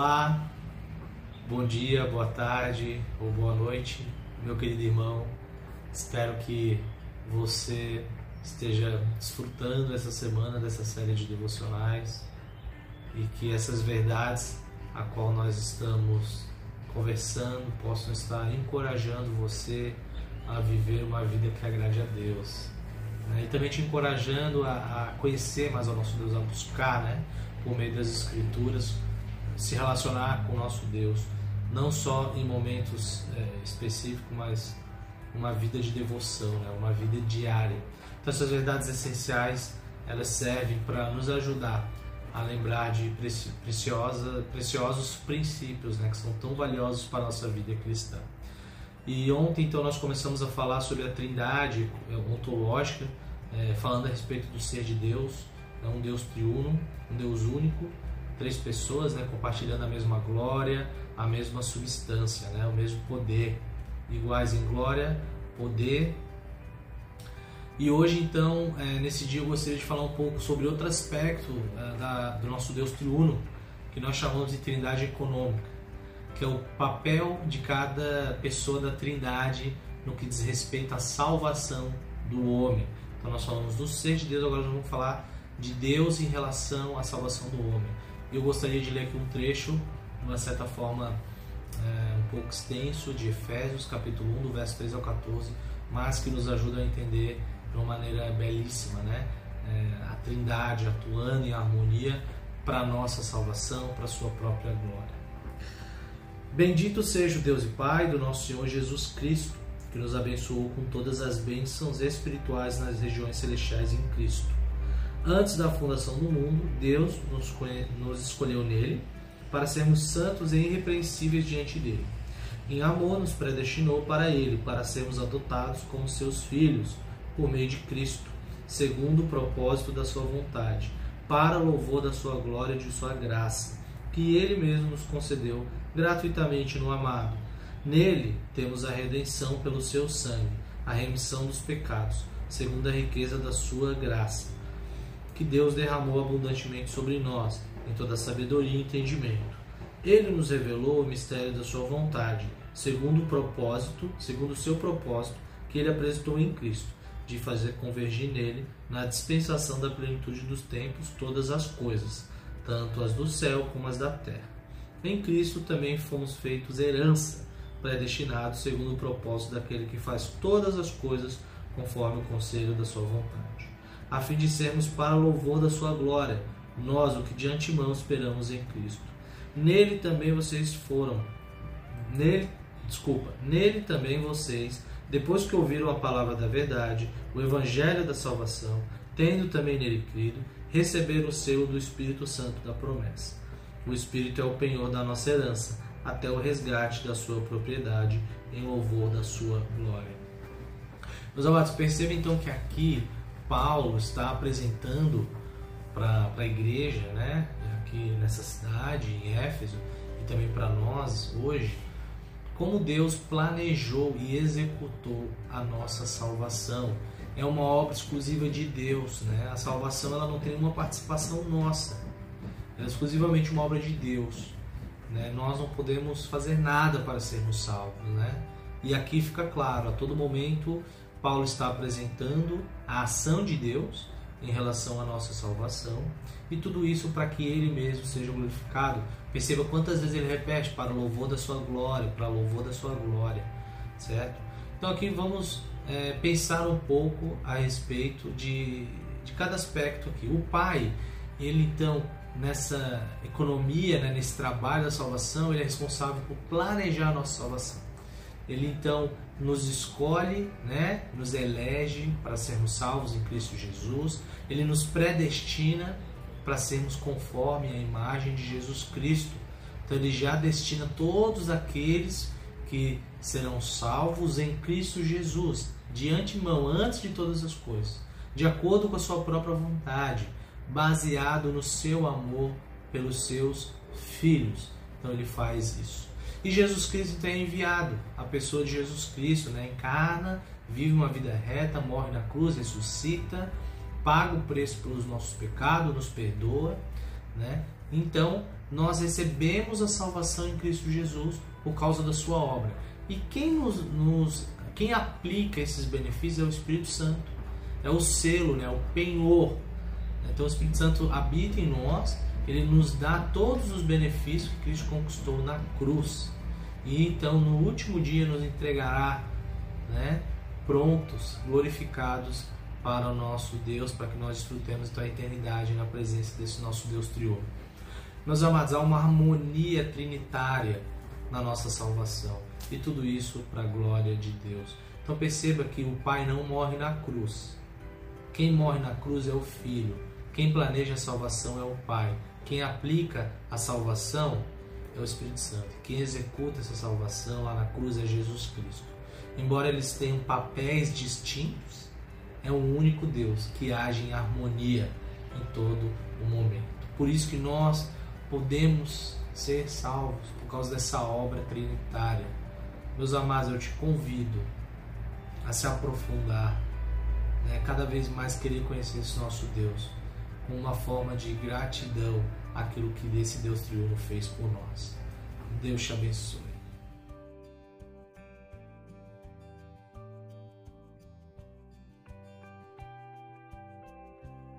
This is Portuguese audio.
Olá, bom dia, boa tarde ou boa noite, meu querido irmão. Espero que você esteja desfrutando essa semana dessa série de devocionais e que essas verdades a qual nós estamos conversando possam estar encorajando você a viver uma vida que agrade a Deus. Né? E também te encorajando a, conhecer mais o nosso Deus, a buscar, né? por meio das Escrituras, se relacionar com o nosso Deus, não só em momentos é, específicos, mas uma vida de devoção, né? uma vida diária. Então essas verdades essenciais elas servem para nos ajudar a lembrar de preciosa, preciosos princípios né? que são tão valiosos para a nossa vida cristã. E ontem então nós começamos a falar sobre a trindade é, ontológica, é, falando a respeito do ser de Deus, é um Deus triuno, um Deus único, três pessoas né, compartilhando a mesma glória, a mesma substância, né, o mesmo poder, iguais em glória, poder. E hoje, então, é, nesse dia, eu gostaria de falar um pouco sobre outro aspecto é, da, do nosso Deus triuno, que nós chamamos de trindade econômica, que é o papel de cada pessoa da trindade no que diz respeito à salvação do homem. Então, nós falamos do ser de Deus, agora nós vamos falar de Deus em relação à salvação do homem. Eu gostaria de ler aqui um trecho, de uma certa forma é, um pouco extenso, de Efésios, capítulo 1, do verso 3 ao 14, mas que nos ajuda a entender de uma maneira belíssima, né? É, a Trindade atuando em harmonia para a nossa salvação, para a sua própria glória. Bendito seja o Deus e Pai do nosso Senhor Jesus Cristo, que nos abençoou com todas as bênçãos espirituais nas regiões celestiais em Cristo Antes da fundação do mundo, Deus nos, nos escolheu nele para sermos santos e irrepreensíveis diante dele. Em amor, nos predestinou para ele, para sermos adotados como seus filhos, por meio de Cristo, segundo o propósito da sua vontade, para o louvor da sua glória e de sua graça, que ele mesmo nos concedeu gratuitamente no amado. Nele temos a redenção pelo seu sangue, a remissão dos pecados, segundo a riqueza da sua graça que Deus derramou abundantemente sobre nós, em toda sabedoria e entendimento. Ele nos revelou o mistério da sua vontade, segundo o propósito, segundo o seu propósito, que ele apresentou em Cristo, de fazer convergir nele, na dispensação da plenitude dos tempos, todas as coisas, tanto as do céu como as da terra. Em Cristo também fomos feitos herança, predestinados segundo o propósito daquele que faz todas as coisas conforme o conselho da sua vontade a fim de sermos para louvor da sua glória, nós o que de antemão esperamos em Cristo. Nele também vocês foram, nele, desculpa, nele também vocês, depois que ouviram a palavra da verdade, o evangelho da salvação, tendo também nele crido, receberam o selo do Espírito Santo da promessa. O Espírito é o penhor da nossa herança, até o resgate da sua propriedade, em louvor da sua glória. Meus amados, percebam então que aqui Paulo está apresentando para a igreja, né, aqui nessa cidade, em Éfeso, e também para nós hoje, como Deus planejou e executou a nossa salvação. É uma obra exclusiva de Deus, né? A salvação ela não tem nenhuma participação nossa. Ela é exclusivamente uma obra de Deus. Né? Nós não podemos fazer nada para sermos salvos, né? E aqui fica claro, a todo momento Paulo está apresentando a ação de Deus em relação à nossa salvação e tudo isso para que ele mesmo seja glorificado. Perceba quantas vezes ele repete para louvor da sua glória, para louvor da sua glória, certo? Então aqui vamos é, pensar um pouco a respeito de, de cada aspecto aqui. O Pai, ele então nessa economia, né, nesse trabalho da salvação, ele é responsável por planejar a nossa salvação. Ele então nos escolhe, né, nos elege para sermos salvos em Cristo Jesus. Ele nos predestina para sermos conforme a imagem de Jesus Cristo. Então ele já destina todos aqueles que serão salvos em Cristo Jesus, de antemão, antes de todas as coisas, de acordo com a sua própria vontade, baseado no seu amor pelos seus filhos. Então ele faz isso. E Jesus Cristo tem enviado a pessoa de Jesus Cristo, né? encarna, vive uma vida reta, morre na cruz, ressuscita, paga o preço pelos nossos pecados, nos perdoa. Né? Então, nós recebemos a salvação em Cristo Jesus por causa da sua obra. E quem nos, nos quem aplica esses benefícios é o Espírito Santo. É o selo, né? o penhor. Então o Espírito Santo habita em nós, ele nos dá todos os benefícios que Cristo conquistou na cruz. E então no último dia nos entregará né, prontos, glorificados para o nosso Deus, para que nós desfrutemos então a eternidade na presença desse nosso Deus triunfo. Meus amados, há uma harmonia trinitária na nossa salvação. E tudo isso para a glória de Deus. Então perceba que o Pai não morre na cruz. Quem morre na cruz é o Filho. Quem planeja a salvação é o Pai. Quem aplica a salvação é o Espírito Santo. Quem executa essa salvação lá na cruz é Jesus Cristo. Embora eles tenham papéis distintos, é um único Deus que age em harmonia em todo o momento. Por isso que nós podemos ser salvos por causa dessa obra trinitária. Meus amados, eu te convido a se aprofundar, né? cada vez mais querer conhecer esse nosso Deus, uma forma de gratidão àquilo que esse Deus triunfo fez por nós. Deus te abençoe.